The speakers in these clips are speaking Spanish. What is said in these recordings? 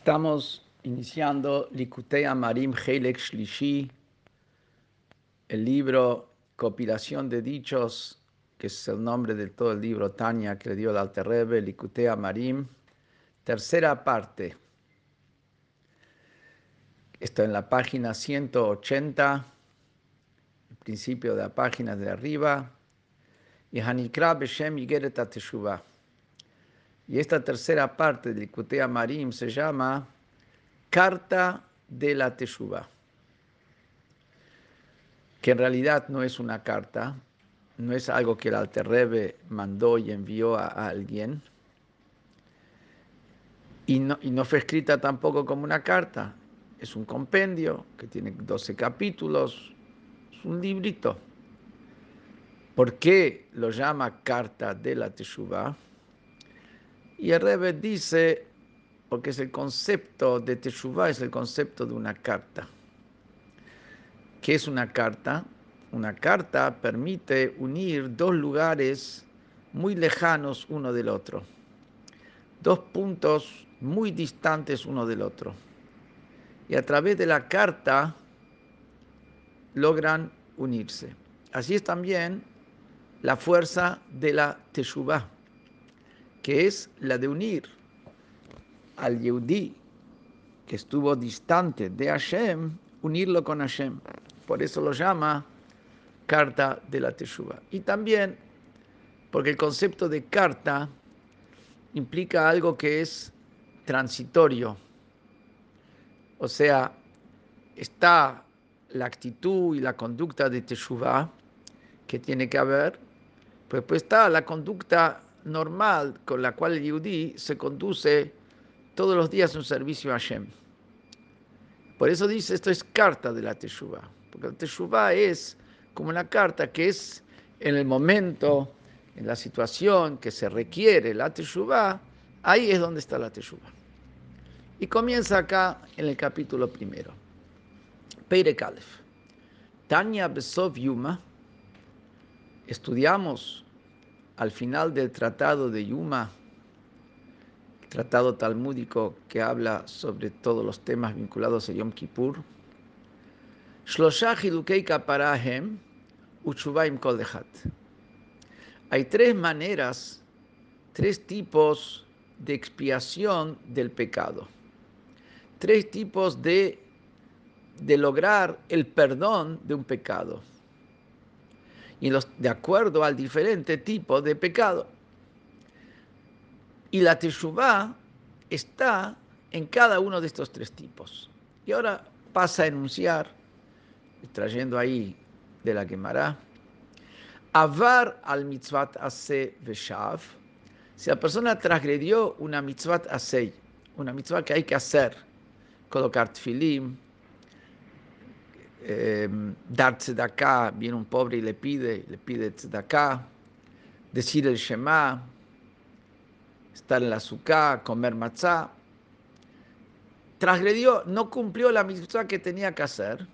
Estamos iniciando Likutei Amarim Helek Shlishi, el libro Compilación de Dichos, que es el nombre de todo el libro Tanya que le dio el Alter Rebbe, Likutei Amarim, tercera parte. Esto en la página 180, el principio de la página de arriba, y Hanikra Beshem Yigeret Teshuvah. Y esta tercera parte del Kutea Marim se llama Carta de la Teshuvah, que en realidad no es una carta, no es algo que el Alter Rebbe mandó y envió a, alguien, y no, y no fue escrita tampoco como una carta, es un compendio que tiene 12 capítulos, es un librito. ¿Por qué lo llama Carta de la Teshuvah? Y el Rebbe dice, porque es el concepto de Teshuvah, es el concepto de una carta. ¿Qué es una carta? Una carta permite unir dos lugares muy lejanos uno del otro, dos puntos muy distantes uno del otro. Y a través de la carta logran unirse. Así es también la fuerza de la Teshuvah que es la de unir al Yehudi que estuvo distante de Hashem, unirlo con Hashem. Por eso lo llama carta de la Teshuvah. Y también porque el concepto de carta implica algo que es transitorio. O sea, está la actitud y la conducta de Teshuvah que tiene que haber, pues, pues está la conducta normal con la cual el yudí se conduce todos los días un servicio a Hashem. Por eso dice, esto es carta de la Teshuvah, porque la Teshuvah es como una carta que es en el momento, en la situación que se requiere la Teshuvah, ahí es donde está la Teshuvah. Y comienza acá en el capítulo primero. Peire Kalef. Tanya Besov Yuma. Estudiamos al final del tratado de Yuma, tratado talmúdico que habla sobre todos los temas vinculados a Yom Kippur, hay tres maneras, tres tipos de expiación del pecado, tres tipos de, de lograr el perdón de un pecado y de acuerdo al diferente tipo de pecado. Y la teshuvah está en cada uno de estos tres tipos. Y ahora pasa a enunciar, trayendo ahí de la quemará, avar al mitzvat ase veshav, si la persona transgredió una mitzvat ase, una mitzvah que hay que hacer, colocar tfilim, eh, dar tzedakah, viene un pobre y le pide, le pide tzedakah, decir el Shema, estar en la azúcar, comer matzah, transgredió, no cumplió la mitzvah que tenía que hacer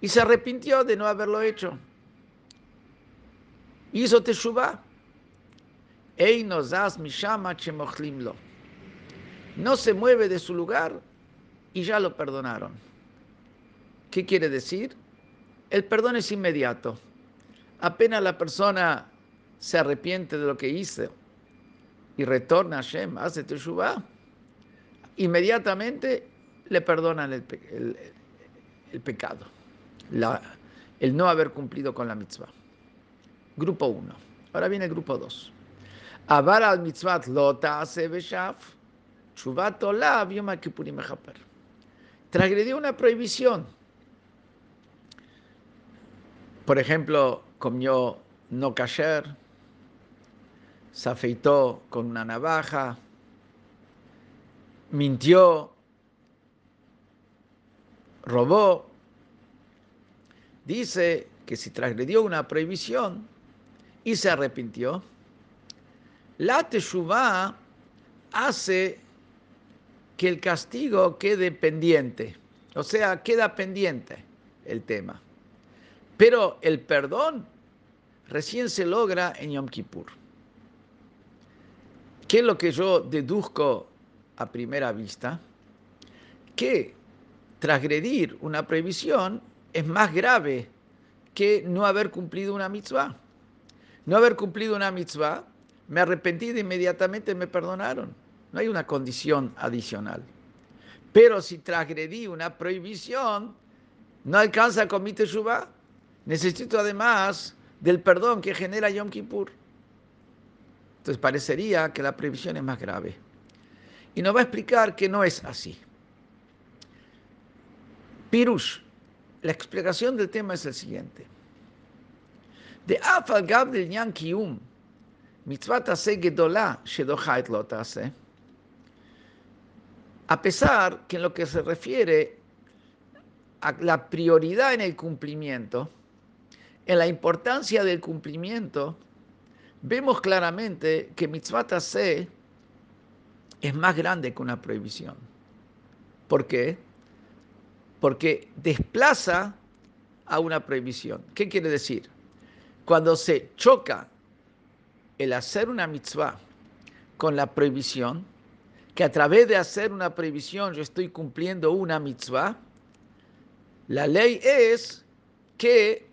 y se arrepintió de no haberlo hecho. Hizo teshuvah. No se mueve de su lugar y ya lo perdonaron. ¿Qué quiere decir? El perdón es inmediato. Apenas la persona se arrepiente de lo que hizo y retorna a Hashem, hace teshuvah, inmediatamente le perdonan el, pecado, el no haber cumplido con la mitzvah. Grupo 1. Ahora viene el grupo 2. Avar al mitzvah lota Transgredió una prohibición por ejemplo, comió no kasher, se afeitó con una navaja, mintió, robó. Dice que si transgredió una prohibición y se arrepintió, la teshuvah hace que el castigo quede pendiente, o sea, queda pendiente el tema. Pero el perdón recién se logra en Yom Kippur. ¿Qué es lo que yo deduzco a primera vista? que transgredir una prohibición es más grave que no haber cumplido una mitzvah. No haber cumplido una mitzvah, me arrepentí de inmediatamente me perdonaron. No hay una condición adicional. Pero si transgredí una prohibición, no alcanza con mi. Necesito además del perdón que genera Yom Kippur. Entonces parecería que la prohibición es más grave. Y nos va a explicar que no es así. Pirush, la explicación del tema es el siguiente. De Afal Gab del Nyan Kiyum, mitzvah tase. A pesar que en lo que se refiere a la prioridad en el cumplimiento, en la importancia del cumplimiento, vemos claramente que mitzvah tase es más grande que una prohibición. ¿Por qué? Porque desplaza a una prohibición. ¿Qué quiere decir? Cuando se choca el hacer una mitzvah con la prohibición, que a través de hacer una prohibición yo estoy cumpliendo una mitzvah, la ley es que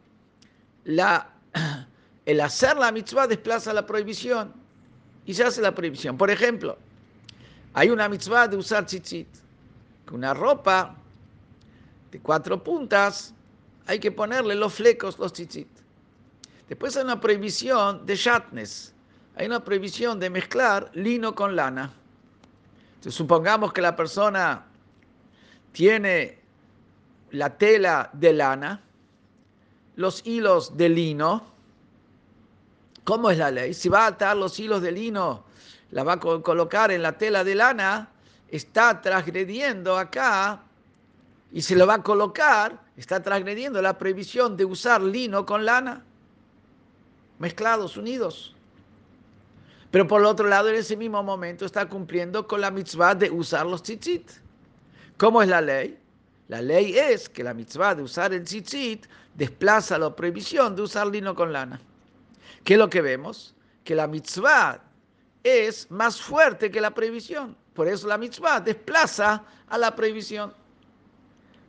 la, el hacer la mitzvah desplaza la prohibición y se hace la prohibición. Por ejemplo, hay una mitzvah de usar tzitzit, que una ropa de cuatro puntas hay que ponerle los flecos, los tzitzit. Después hay una prohibición de shatnes, hay una prohibición de mezclar lino con lana. Entonces, supongamos que la persona tiene la tela de lana, los hilos de lino. ¿Cómo es la ley? Si va a atar los hilos de lino, la va a colocar en la tela de lana, está transgrediendo acá y se lo va a colocar, está transgrediendo la prohibición de usar lino con lana, mezclados, unidos. Pero por el otro lado, en ese mismo momento está cumpliendo con la mitzvah de usar los tzitzit. ¿Cómo es la ley? La ley es que la mitzvah de usar el tzitzit desplaza la prohibición de usar lino con lana. ¿Qué es lo que vemos? Que la mitzvah es más fuerte que la prohibición. Por eso la mitzvah desplaza a la prohibición.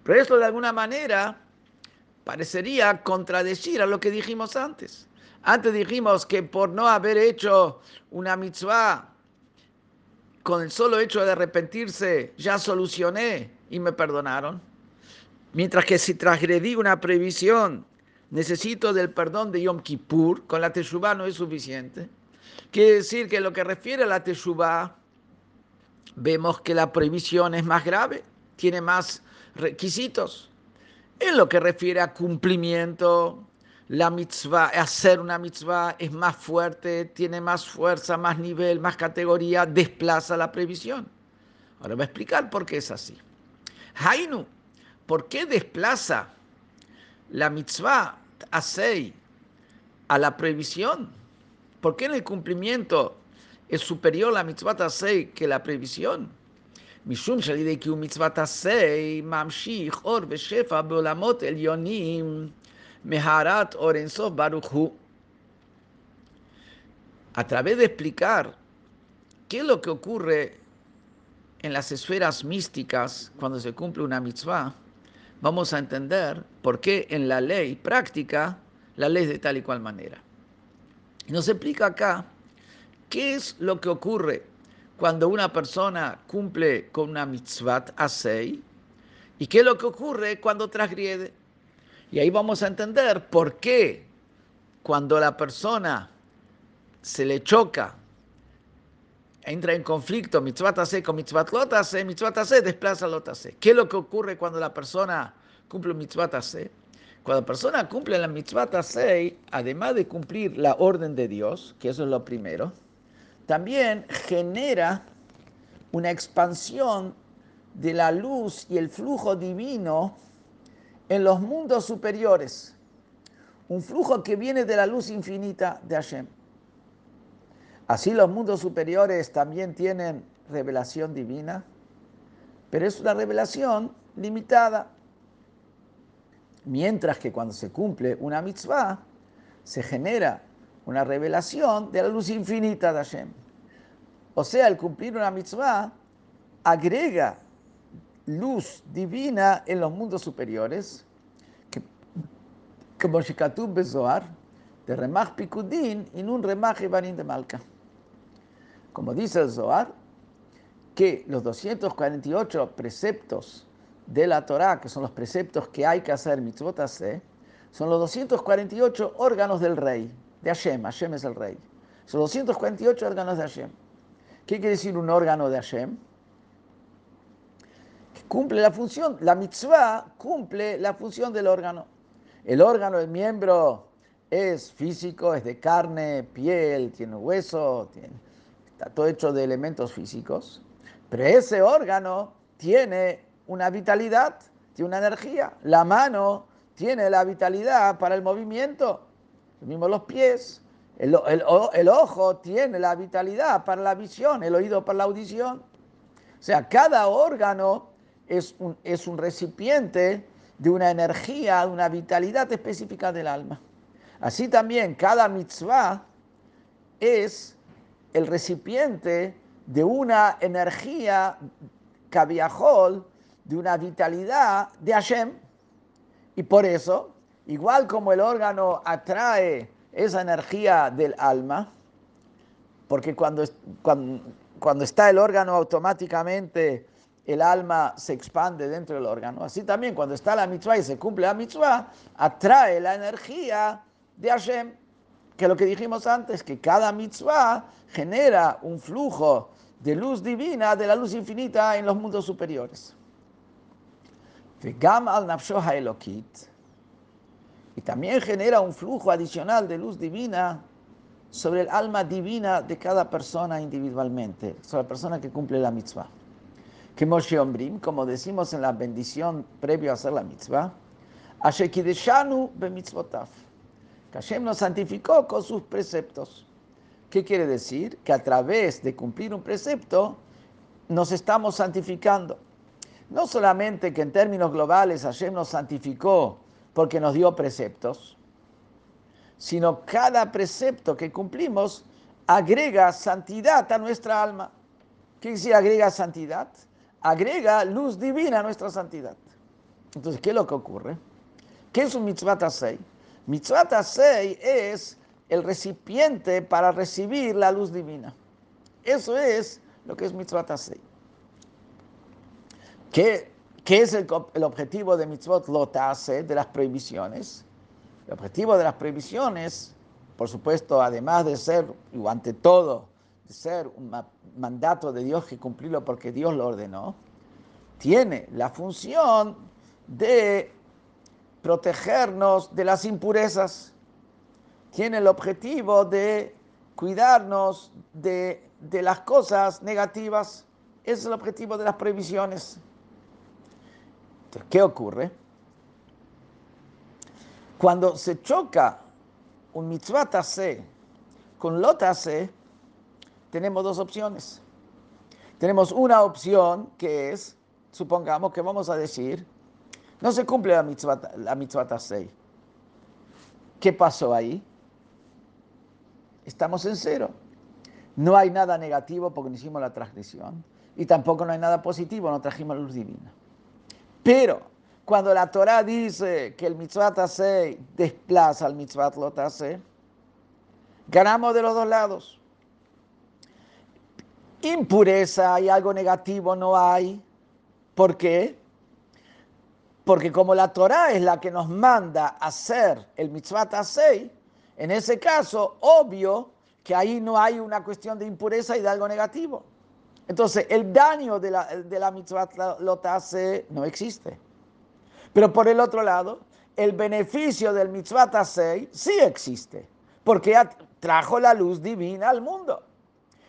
Pero esto de alguna manera parecería contradecir a lo que dijimos antes. Antes dijimos que por no haber hecho una mitzvah, con el solo hecho de arrepentirse, ya solucioné y me perdonaron. Mientras que si transgredí una prohibición, necesito del perdón de Yom Kippur, con la Teshuvah no es suficiente. Quiere decir que lo que refiere a la Teshuvah, vemos que la prohibición es más grave, tiene más requisitos. En lo que refiere a cumplimiento, la mitzvah, hacer una mitzvah es más fuerte, tiene más fuerza, más nivel, más categoría, desplaza la previsión. Ahora voy a explicar por qué es así. Hainu, ¿por qué desplaza la mitzvah asei a la previsión? ¿Por qué en el cumplimiento es superior la mitzvah asei que la previsión? משום שעל ידי קיום מצוות עשה ממשיך אור ושפע בעולמות עליונים Meharat Orensov Baruchu, a través de explicar qué es lo que ocurre en las esferas místicas cuando se cumple una mitzvah, vamos a entender por qué en la ley práctica la ley de tal y cual manera. Nos explica acá qué es lo que ocurre cuando una persona cumple con una mitzvah asei y qué es lo que ocurre cuando transgrede. Y ahí vamos a entender por qué cuando la persona se le choca, entra en conflicto, mitzvah tase con mitzvah lotase, mitzvah tase desplaza lotase. ¿Qué es lo que ocurre cuando la persona cumple mitzvah tase? Cuando la persona cumple la mitzvah tase, además de cumplir la orden de Dios, que eso es lo primero, también genera una expansión de la luz y el flujo divino en los mundos superiores. Un flujo que viene de la luz infinita de Hashem. Así los mundos superiores también tienen revelación divina, pero es una revelación limitada. Mientras que cuando se cumple una mitzvah, se genera una revelación de la luz infinita de Hashem. O sea, el cumplir una mitzvah agrega luz divina en los mundos superiores, como Shikatub Bezoar, de Remach Pikudin y un Remach Ibanin de Malka. Como dice el Zohar, que los 248 preceptos de la Torah, que son los preceptos que hay que hacer mitzvot son los 248 órganos del rey, de Hashem. Hashem es el rey. Son 248 órganos de Hashem. ¿Qué quiere decir un órgano de Hashem? Que cumple la función, la mitzvah cumple la función del órgano. El órgano, el miembro es físico, es de carne, piel, tiene hueso, está todo hecho de elementos físicos. Pero ese órgano tiene una vitalidad, tiene una energía. La mano tiene la vitalidad para el movimiento. Lo mismo los pies. El, ojo tiene la vitalidad para la visión, el oído para la audición. O sea, cada órgano es un, es un recipiente de una energía, de una vitalidad específica del alma. Así también cada mitzvah es el recipiente de una energía cabiajol, de una vitalidad de Hashem. Y por eso, igual como el órgano atrae esa energía del alma, porque cuando, cuando, está el órgano automáticamente el alma se expande dentro del órgano. Así también cuando está la mitzvah y se cumple la mitzvah, atrae la energía de Hashem, que lo que dijimos antes, que cada mitzvah genera un flujo de luz divina, de la luz infinita en los mundos superiores. y también genera un flujo adicional de luz divina sobre el alma divina de cada persona individualmente, sobre la persona que cumple la mitzvah. Que Moshe Ombrim, como decimos en la bendición previo a hacer la mitzvah, Ashekideshanu bemitzvotaf. Que Hashem nos santificó con sus preceptos. ¿Qué quiere decir? Que a través de cumplir un precepto nos estamos santificando. No solamente que en términos globales Hashem nos santificó porque nos dio preceptos, sino cada precepto que cumplimos agrega santidad a nuestra alma. ¿Qué decir agrega santidad? Agrega luz divina a nuestra santidad. Entonces, ¿qué es lo que ocurre? ¿Qué es un mitzvah tasei? Mitzvah tasei es el recipiente para recibir la luz divina. Eso es lo que es mitzvah tasei. ¿Qué ¿Qué es el, objetivo de mitzvot lotase, de las prohibiciones? El objetivo de las prohibiciones, por supuesto, además de ser, y ante todo, de ser un mandato de Dios que cumplirlo porque Dios lo ordenó, tiene la función de protegernos de las impurezas, tiene el objetivo de cuidarnos de, de las cosas negativas. Es el objetivo de las prohibiciones. ¿qué ocurre? Cuando se choca un mitzvah tase con lo tase, tenemos dos opciones. Tenemos una opción que es, supongamos que vamos a decir, no se cumple la mitzvah, la. ¿Qué pasó ahí? Estamos en cero. No hay nada negativo porque no hicimos la transgresión. Y tampoco no hay nada positivo, no trajimos luz divina. Pero cuando la Torah dice que el mitzvah tase desplaza al mitzvah lo ganamos de los dos lados. Impureza y algo negativo no hay. ¿Por qué? Porque como la Torah es la que nos manda hacer el mitzvah tasei, en ese caso, obvio que ahí no hay una cuestión de impureza y de algo negativo. Entonces, el daño de la, de la mitzvah no existe. Pero por el otro lado, el beneficio del mitzvah tasei sí existe, porque trajo la luz divina al mundo.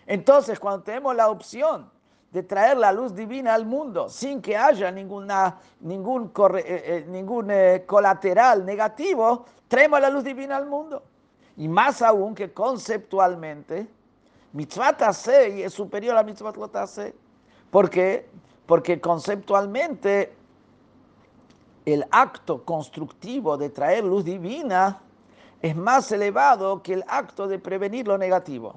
Entonces, cuando tenemos la opción de traer la luz divina al mundo sin que haya ninguna, ningún, eh, eh, eh, colateral negativo, traemos la luz divina al mundo. Y más aún que conceptualmente, Mitzvah Tasei es superior a Mitzvah Lotase. ¿Por qué? Porque conceptualmente el acto constructivo de traer luz divina es más elevado que el acto de prevenir lo negativo.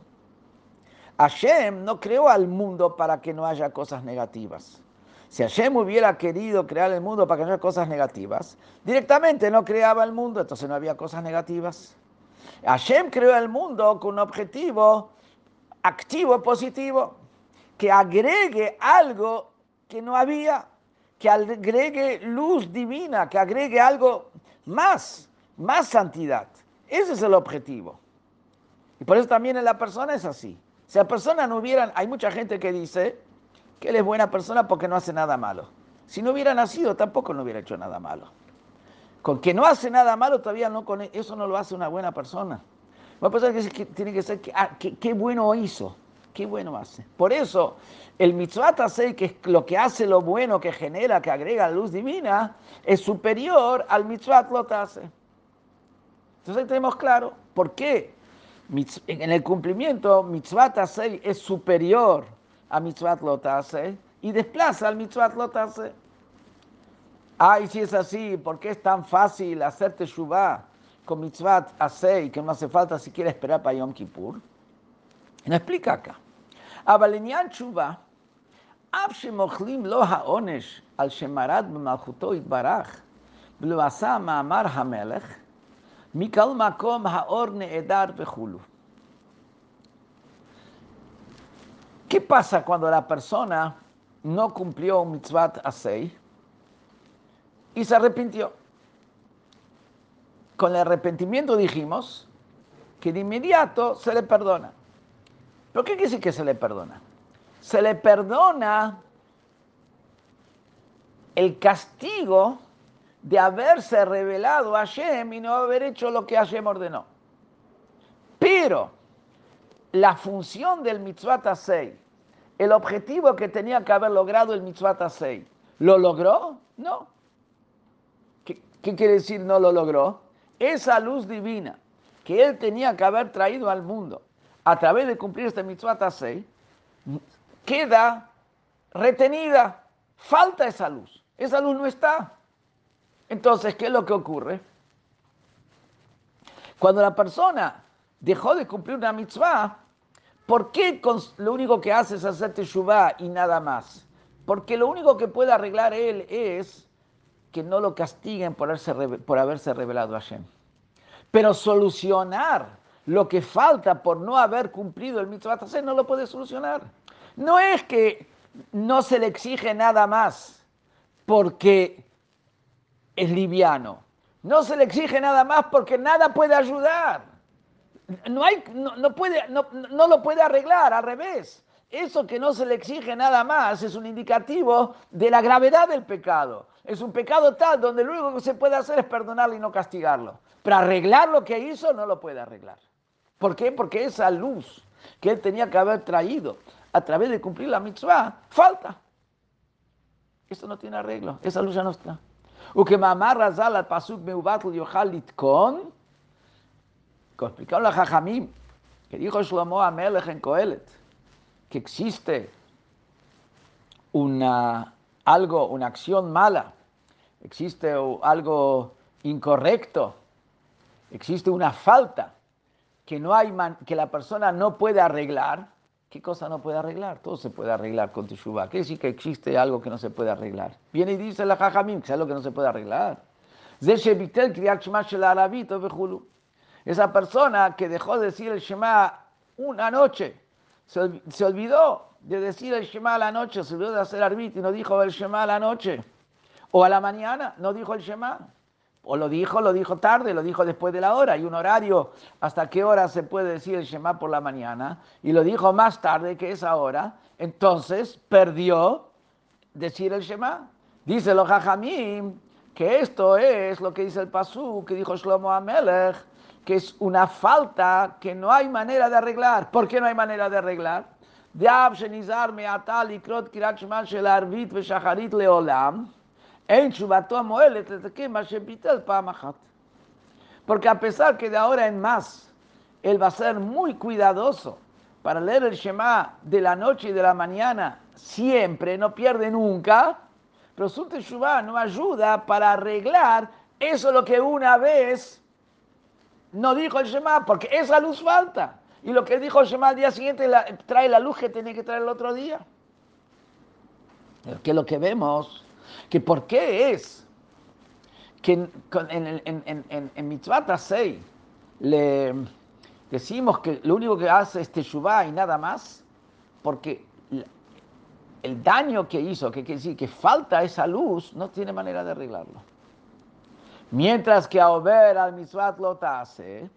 Hashem no creó al mundo para que no haya cosas negativas, Si Hashem hubiera querido crear el mundo para que no haya cosas negativas, directamente no creaba el mundo, entonces no había cosas negativas. Hashem creó el mundo con un objetivo activo, positivo, que agregue algo que no había, que agregue luz divina, que agregue algo más, más santidad. Ese es el objetivo. Y por eso también en la persona es así. Si la persona no hubiera, hay mucha gente que dice que él es buena persona porque no hace nada malo. Si no hubiera nacido, tampoco no hubiera hecho nada malo. Con que no hace nada malo, todavía no con eso no lo hace una buena persona. Una persona que tiene que ser, ah, qué bueno hizo, qué bueno hace. Por eso, el mitzvah tasei, que es lo que hace lo bueno, que genera, que agrega luz divina, es superior al mitzvah hace. Entonces ahí tenemos claro por qué en el cumplimiento mitzvah tasei es superior a mitzvah hace y desplaza al mitzvah hace. Ay, si es así, ¿por qué es tan fácil hacerte shuvah con mitzvah asei que no hace falta siquiera esperar para Yom Kippur? No explica acá. אבל תשובה, אף שמוכלים לו העונש על שמרד במלכותו יתברך, ולא עשה מאמר המלך, Mikal makom haor needar ¿Qué pasa cuando la persona no cumplió un mitzvot asei y se arrepintió? Con el arrepentimiento dijimos que de inmediato se le perdona. ¿Pero qué quiere decir que se le perdona? Se le perdona el castigo de haberse revelado a Hashem y no haber hecho lo que Hashem ordenó. Pero la función del mitzvah tasei, el objetivo que tenía que haber logrado el mitzvah tasei, ¿lo logró? No. ¿Qué, ¿Qué, quiere decir no lo logró? Esa luz divina que él tenía que haber traído al mundo a través de cumplir este mitzvah tasei, queda retenida, falta esa luz, esa luz no está. Entonces, ¿qué es lo que ocurre? Cuando la persona dejó de cumplir una mitzvah, ¿por qué lo único que hace es hacer teshuvah y nada más? Porque lo único que puede arreglar él es que no lo castiguen por haberse, por haberse revelado a Hashem. Pero solucionar lo que falta por no haber cumplido el mitzvah no lo puede solucionar. No es que no se le exige nada más porque es liviano. No se le exige nada más porque nada puede ayudar. No, hay, no, puede, no, no lo puede arreglar, al revés. Eso que no se le exige nada más es un indicativo de la gravedad del pecado. Es un pecado tal donde lo único que se puede hacer es perdonarlo y no castigarlo. Pero arreglar lo que hizo no lo puede arreglar. ¿Por qué? Porque esa luz que él tenía que haber traído a través de cumplir la mitzvah, falta. Esto no tiene arreglo, esa luz ya no está. Al pasuk meubat yohalit con, como explicaron la Jajamim, que dijo Shlomo Amelech en Coelet, que existe una, algo, una acción mala, existe algo incorrecto, existe una falta que, no hay que la persona no puede arreglar, ¿qué cosa no puede arreglar? Todo se puede arreglar con Teshuvah. ¿Qué decir que existe algo que no se puede arreglar? Viene y dice la Jajamim que es algo que no se puede arreglar. Esa persona que dejó de decir el Shema una noche, se, olvidó de decir el Shema a la noche, se olvidó de hacer arbit y no dijo el Shema a la noche. O a la mañana no dijo el Shema. O lo dijo, lo dijo tarde, lo dijo después de la hora. Hay un horario hasta qué hora se puede decir el Shema por la mañana. Y lo dijo más tarde que esa hora. Entonces perdió decir el Shema. Dice los Jajamim que esto es lo que dice el Pasú, que dijo Shlomo Amelech, que es una falta que no hay manera de arreglar. ¿Por qué no hay manera de arreglar? leolam. Porque a pesar que de ahora en más él va a ser muy cuidadoso para leer el Shema de la noche y de la mañana, siempre, no pierde nunca, pero su Teshuvah no ayuda para arreglar eso lo que una vez no dijo el Shema, porque esa luz falta. Y lo que dijo el Shema al día siguiente trae la luz que tiene que traer el otro día. Que lo que vemos, que por qué es que en, en, en, en, en Mitzvah le decimos que lo único que hace es Teshuvah y nada más, porque el daño que hizo, que quiere decir que falta esa luz, no tiene manera de arreglarlo. Mientras que a Ober al Mitzvah lo hace,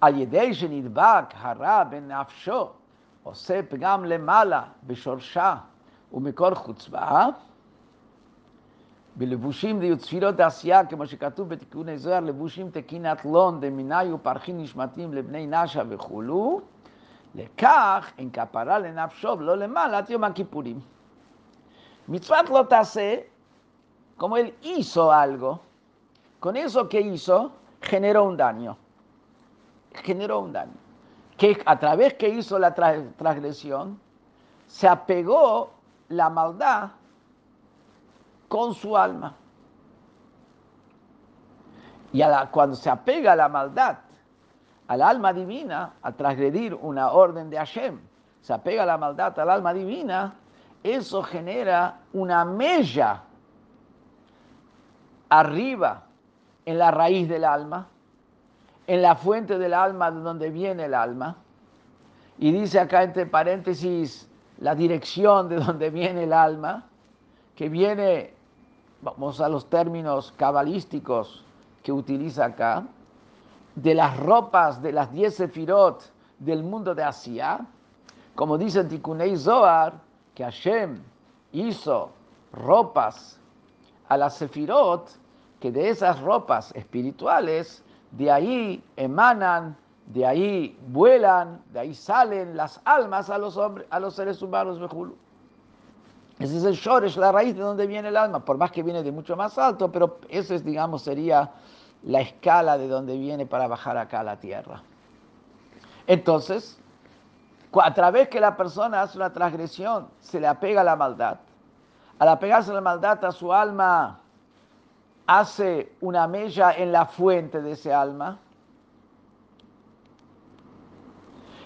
על ידי שנדבק הרע בנפשו, עושה פגם למעלה בשורשה ומקור חוצבה, בלבושים דיו תפילות עשייה, כמו שכתוב בתיקוני זוהר, לבושים תקינת לון דמיני ופרחים נשמתים לבני נשה וכולו, לכך אין כפרה לנפשו ולא למעלה עד יום הכיפורים. מצוות לא תעשה, como él hizo algo, con eso que hizo, generó un daño. generó un daño. Que a través que hizo la transgresión, se apegó la maldad con su alma. Y cuando se apega la maldad al alma divina, a transgredir una orden de Hashem, se apega la maldad al alma divina, eso genera una mella arriba en la raíz del alma en la fuente del alma de donde viene el alma. Y dice acá entre paréntesis la dirección de donde viene el alma, que viene, vamos a los términos cabalísticos que utiliza acá, de las ropas de las diez sefirot del mundo de Asia, como dice Tikunei Zohar, que Hashem hizo ropas a las sefirot, que de esas ropas espirituales de ahí emanan, de ahí vuelan, de ahí salen las almas a los hombres, a los seres humanos, Ese es el shoresh, la raíz de donde viene el alma, por más que viene de mucho más alto, pero eso es, digamos, sería la escala de donde viene para bajar acá a la tierra. Entonces, a través que la persona hace una transgresión, se le apega a la maldad. Al apegarse a la maldad a su alma, hace una mella en la fuente de ese alma.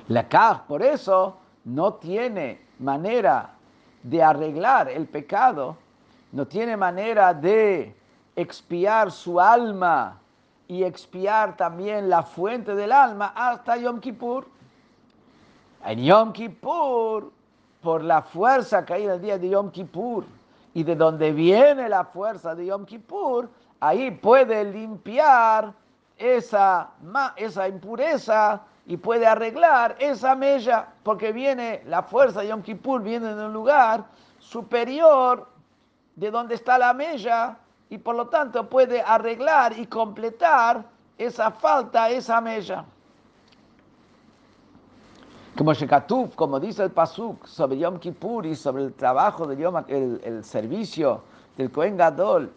La CAR, por eso, no tiene manera de arreglar el pecado, no tiene manera de expiar su alma y expiar también la fuente del alma hasta Yom Kippur. En Yom Kippur, por la fuerza que hay en el día de Yom Kippur, y de donde viene la fuerza de Yom Kippur, ahí puede limpiar esa, esa impureza y puede arreglar esa mella, porque viene la fuerza de Yom Kippur, viene de un lugar superior de donde está la mella, y por lo tanto puede arreglar y completar esa falta, esa mella. Como Shekatuf, como dice el Pasuk, sobre Yom Kippur y sobre el trabajo de Yom, el, el servicio del Kohen Gadol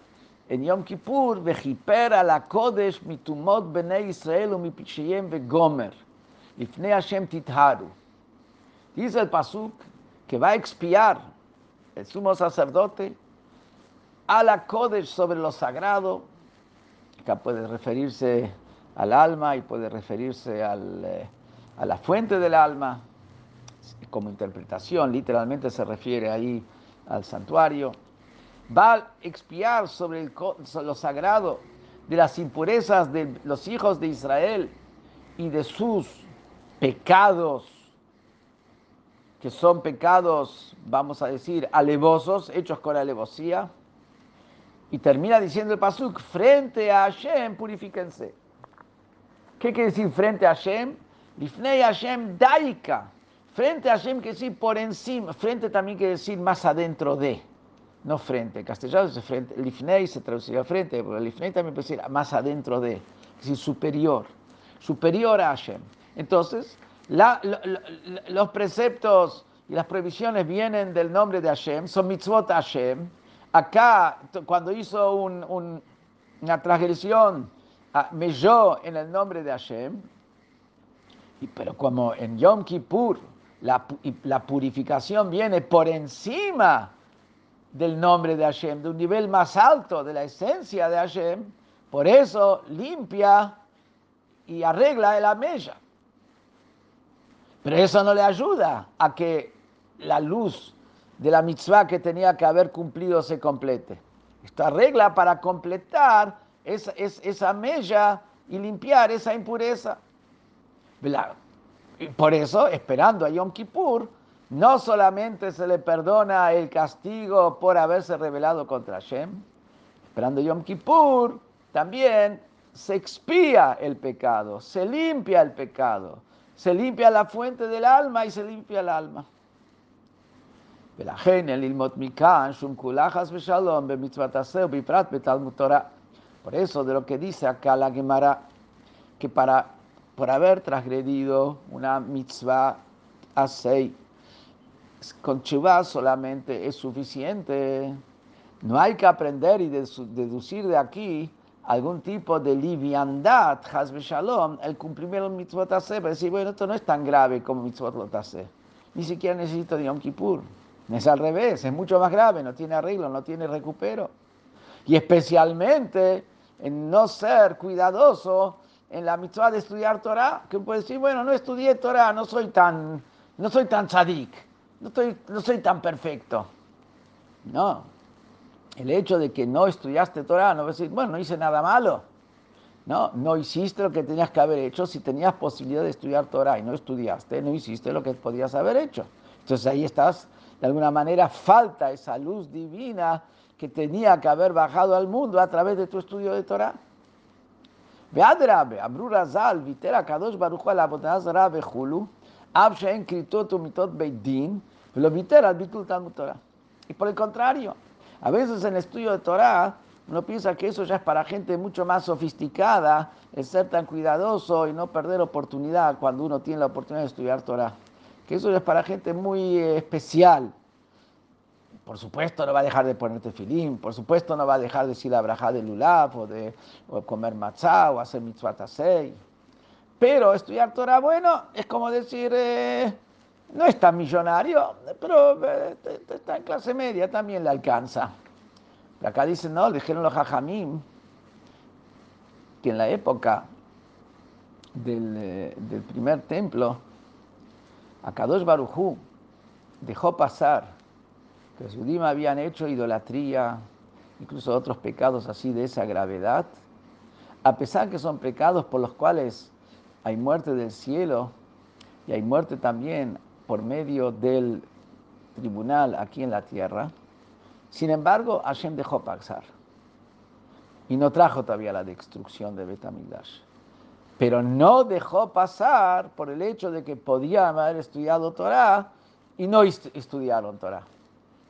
en Yom Kippur, vejipera la Kodesh mitumot bnei Israel u mipichiyem vegomer, ifnei Hashem titharu. Dice el Pasuk que va a expiar el sumo sacerdote a la Kodesh sobre lo sagrado, que puede referirse al alma y puede referirse al... A la fuente del alma, como interpretación, literalmente se refiere ahí al santuario, va a expiar sobre, lo sagrado de las impurezas de los hijos de Israel y de sus pecados, que son pecados, vamos a decir, alevosos, hechos con alevosía. Y termina diciendo el Pasuk, frente a Hashem, purifíquense. ¿Qué quiere decir frente a Hashem? Lifnei Hashem daika. Frente a Hashem que decir por encima. Frente también quiere decir más adentro de. No frente. En castellano es frente. Lifnei se traduciría frente, pero Lifnei también puede decir más adentro de. Es decir, superior. Superior a Hashem. Entonces, los preceptos y las prohibiciones vienen del nombre de Hashem, son mitzvot Hashem. Acá, cuando hizo una transgresión, ah, melló en el nombre de Hashem, pero como en Yom Kippur la, purificación viene por encima del nombre de Hashem, de un nivel más alto de la esencia de Hashem, por eso limpia y arregla la mella. Pero eso no le ayuda a que la luz de la mitzvah que tenía que haber cumplido se complete. Esta regla para completar esa, esa mella y limpiar esa impureza. Por eso, esperando a Yom Kippur, no solamente se le perdona el castigo por haberse rebelado contra Hashem, esperando Yom Kippur, también se expía el pecado, se limpia el pecado, se limpia la fuente del alma y se limpia el alma. Por eso de lo que dice acá la Gemara, que para, por haber transgredido una mitzvah asei, con chivá solamente es suficiente. No hay que aprender y deducir de aquí algún tipo de liviandad, hasbe shalom, el cumplimiento del mitzvot para decir, bueno, esto no es tan grave como mitzvot lo Ni siquiera necesito de Yom Kippur. Es al revés, es mucho más grave, no tiene arreglo, no tiene recupero. Y especialmente en no ser cuidadoso en la mitzvah de estudiar Torah, que puede decir, bueno, no estudié Torah, no soy tan, no soy tan tzadik, no, estoy, no soy tan perfecto. No, el hecho de que no estudiaste Torah no va a decir, bueno, no hice nada malo. No, no hiciste lo que tenías que haber hecho si tenías posibilidad de estudiar Torah y no estudiaste, no hiciste lo que podías haber hecho. Entonces ahí estás de alguna manera falta esa luz divina que tenía que haber bajado al mundo a través de tu estudio de Torah. Torah. Y por el contrario, a veces en el estudio de Torah uno piensa que eso ya es para gente mucho más sofisticada, el ser tan cuidadoso y no perder oportunidad cuando uno tiene la oportunidad de estudiar Torah que eso es para gente muy eh, especial. Por supuesto no va a dejar de ponerte filín, por supuesto no va a dejar de decir la braja de lulaf o de comer matzah o hacer mitzvah tasei. Pero estudiar Torah, bueno, es como decir, eh, no es tan millonario, pero eh, está en clase media, también le alcanza. Pero acá dicen, no, dijeron los hajamim, que en la época del, del primer templo, Akadosh Barujú dejó pasar que los judíos habían hecho idolatría, incluso otros pecados así de esa gravedad, a pesar que son pecados por los cuales hay muerte del cielo y hay muerte también por medio del tribunal aquí en la tierra, sin embargo, Hashem dejó pasar y no trajo todavía la destrucción de Betamigdash pero no dejó pasar por el hecho de que podían haber estudiado Torah y no estudiaron Torah.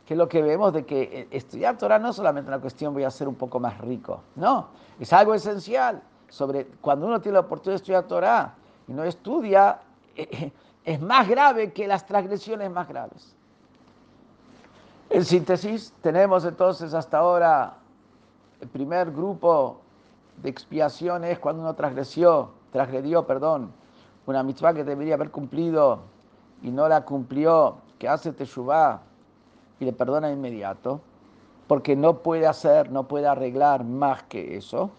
Que es lo que vemos de que eh, estudiar Torah no es solamente una cuestión voy a ser un poco más rico, no, es algo esencial. Sobre cuando uno tiene la oportunidad de estudiar Torah y no estudia, eh, eh, es más grave que las transgresiones más graves. En síntesis, tenemos entonces hasta ahora el primer grupo de expiaciones cuando uno transgresión transgredió, perdón, una mitzvah que debería haber cumplido y no la cumplió, que hace teshuvah y le perdona inmediato, porque no puede hacer, no puede arreglar más que eso.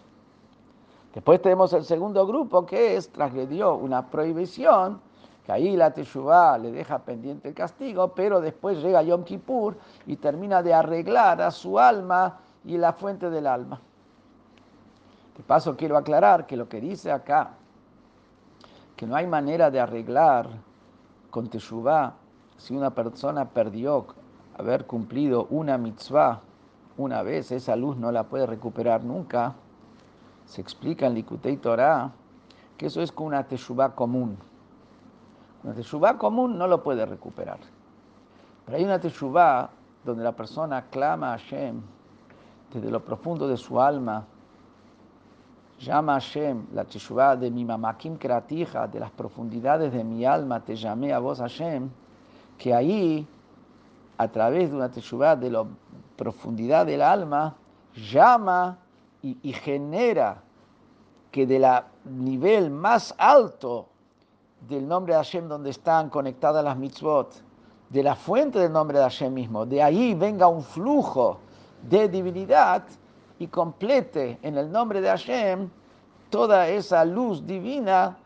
Después tenemos el segundo grupo que es transgredió una prohibición, que ahí la teshuvah le deja pendiente el castigo, pero después llega Yom Kippur y termina de arreglar a su alma y la fuente del alma. De paso quiero aclarar que lo que dice acá que no hay manera de arreglar con Teshuvah si una persona perdió haber cumplido una mitzvah una vez, esa luz no la puede recuperar nunca. Se explica en Likutei Torah que eso es con una Teshuvah común. Una Teshuvah común no lo puede recuperar. Pero hay una Teshuvah donde la persona clama a Hashem desde lo profundo de su alma Llama Hashem, la teshuvah de mi mamakim kratija, de las profundidades de mi alma, te llamé a vos Hashem, que ahí, a través de una teshuvah de la profundidad del alma, llama y, y genera que de la nivel más alto del nombre de Hashem, donde están conectadas las mitzvot, de la fuente del nombre de Hashem mismo, de ahí venga un flujo de divinidad y complete en el nombre de Hashem toda esa luz divina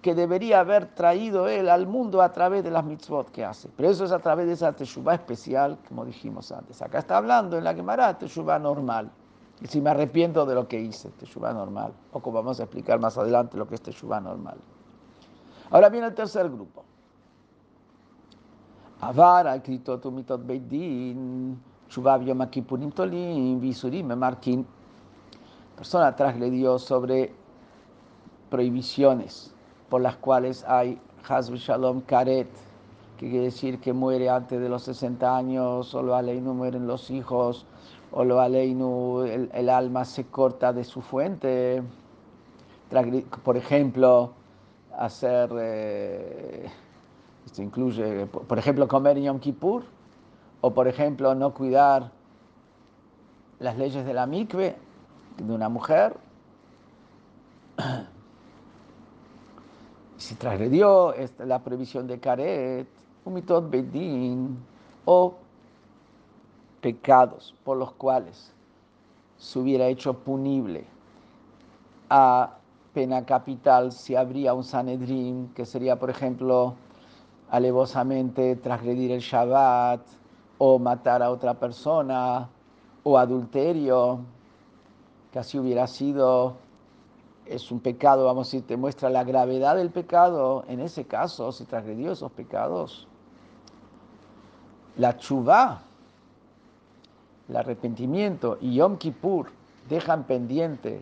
que debería haber traído él al mundo a través de las mitzvot que hace. Pero eso es a través de esa teshuvah especial, como dijimos antes. Acá está hablando en la Gemara, teshuvah normal. Y si me arrepiento de lo que hice, teshuvah normal. O como vamos a explicar más adelante lo que es teshuvah normal. Ahora viene el tercer grupo. Avar, escrito mitot beidin, teshuvah yom tolim, visurim, markin. Persona transgredió sobre prohibiciones por las cuales hay Hazb Shalom Karet, que quiere decir que muere antes de los 60 años, o lo aleinu mueren los hijos, o lo aleinu el, el alma se corta de su fuente. Por ejemplo, hacer, eh, esto incluye, por ejemplo, comer en Yom Kippur, o por ejemplo, no cuidar las leyes de la mikve de una mujer. Si transgredió la previsión de Karet, mitot bedin, o pecados por los cuales se hubiera hecho punible a pena capital si habría un Sanedrín, que sería, por ejemplo, alevosamente transgredir el Shabbat, o matar a otra persona, o adulterio, que así hubiera sido es un pecado, vamos decir, te muestra la gravedad del pecado, en ese caso, si transgredió esos pecados, la chuvá, el arrepentimiento y Yom Kippur dejan pendiente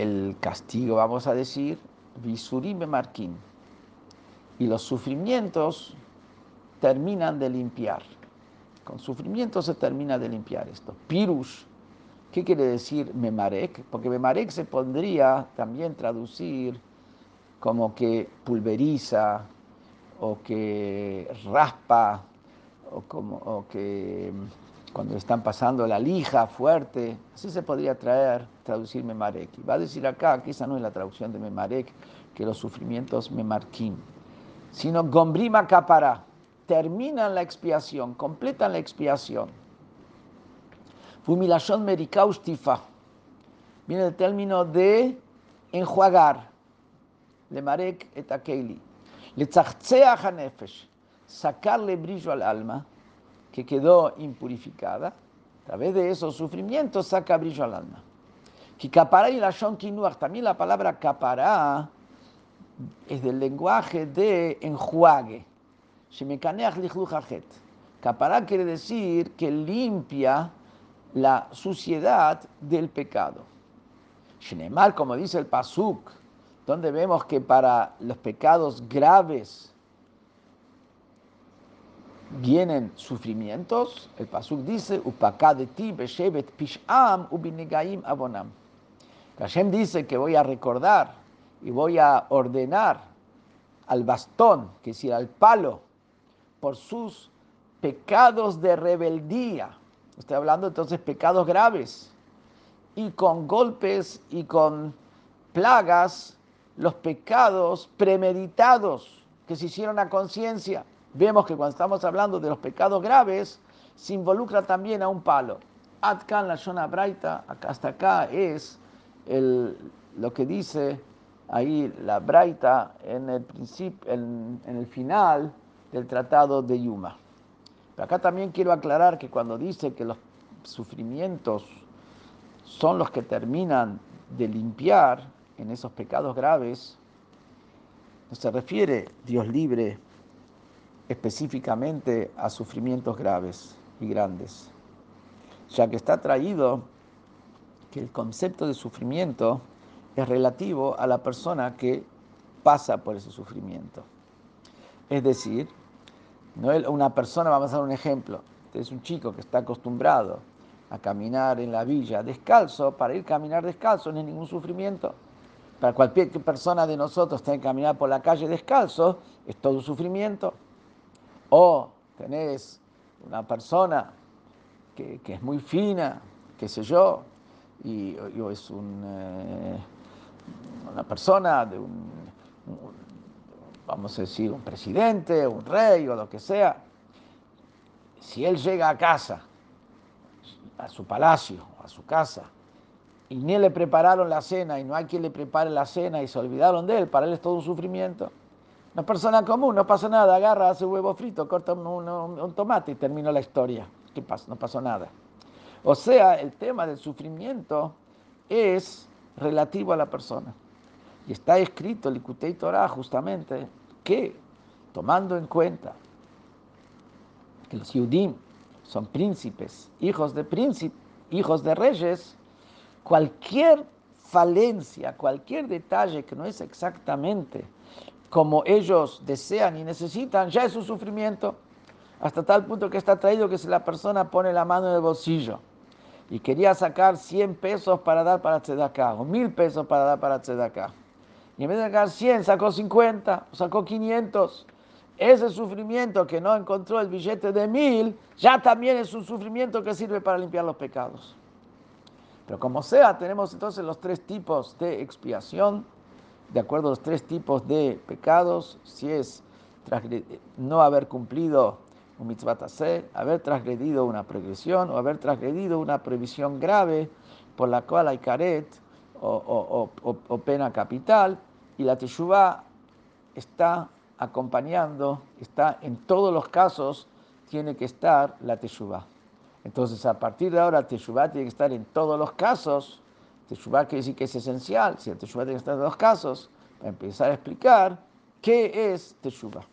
el castigo, vamos a decir, visurim marquín, y los sufrimientos terminan de limpiar. Con sufrimiento se termina de limpiar esto. Pirush ¿Qué quiere decir memarek? Porque memarek se podría también traducir como que pulveriza o que raspa o, como, que mm, cuando están pasando la lija fuerte, así se podría traer, traducir memarek. va a decir acá que esa no es la traducción de memarek, que los sufrimientos memarquín, sino gombrima capara, terminan la expiación, completan la expiación. Fumilashon merikaustifa. Viene el término de enjuagar. Le marek et akeili. Le hanefesh. Sacarle brillo al alma que quedó impurificada. A través de esos sufrimientos saca brillo al alma. Que capará y la también la palabra capará es del lenguaje de enjuague. Capará quiere decir que limpia la suciedad del pecado. Shinemar, como dice el Pasuk, donde vemos que para los pecados graves vienen sufrimientos, el Pasuk dice, Upakadeti beshevet pisham ubinegaim abonam. Hashem dice que voy a recordar y voy a ordenar al bastón, que decir, al palo, por sus pecados de rebeldía Estoy hablando entonces pecados graves. Y con golpes y con plagas, los pecados premeditados que se hicieron a conciencia. Vemos que cuando estamos hablando de los pecados graves, se involucra también a un palo. Atkan la Shona Braita, hasta acá es lo que dice ahí la Braita en el, principio, en el final del tratado de Yuma acá también quiero aclarar que cuando dice que los sufrimientos son los que terminan de limpiar en esos pecados graves, no se refiere, Dios libre, específicamente a sufrimientos graves y grandes, ya que está traído que el concepto de sufrimiento es relativo a la persona que pasa por ese sufrimiento. Es decir, no una persona, vamos a dar un ejemplo, es un chico que está acostumbrado a caminar en la villa descalzo, para ir a caminar descalzo no hay ningún sufrimiento. Para cualquier persona de nosotros tener que caminar por la calle descalzo es todo un sufrimiento. O tenés una persona que, es muy fina, qué sé yo, y, es eh, una persona de un vamos a decir, un presidente, un rey o lo que sea, si él llega a casa, a su palacio, a su casa, y ni le prepararon la cena y no hay quien le prepare la cena y se olvidaron de él, para él es todo un sufrimiento. Una persona común, no pasa nada, agarra, hace huevo frito, corta un, tomate y terminó la historia. ¿Qué pasa? No pasó nada. O sea, el tema del sufrimiento es relativo a la persona. Y está escrito, el Ikutei Torah, justamente, que tomando en cuenta que los Yudim son príncipes, hijos de príncipes, hijos de reyes, cualquier falencia, cualquier detalle que no es exactamente como ellos desean y necesitan, ya es un sufrimiento, hasta tal punto que está traído que si la persona pone la mano en el bolsillo y quería sacar 100 pesos para dar para Tzedaká, o 1000 pesos para dar para Tzedaká, y en vez de sacar 100, sacó 50, sacó 500, ese sufrimiento que no encontró el billete de 1000, ya también es un sufrimiento que sirve para limpiar los pecados. Pero como sea, tenemos entonces los tres tipos de expiación, de acuerdo a los tres tipos de pecados, si es no haber cumplido un mitzvah haber transgredido una progresión o haber transgredido una prohibición grave por la cual hay caret o, pena capital, y la teshuvah está acompañando, está en todos los casos, tiene que estar la teshuvah. Entonces, a partir de ahora, Teshuvah tiene que estar en todos los casos. Teshuvah quiere decir que es esencial. Si el Teshuvah tiene que estar en los casos, para empezar a explicar qué es Teshuvah.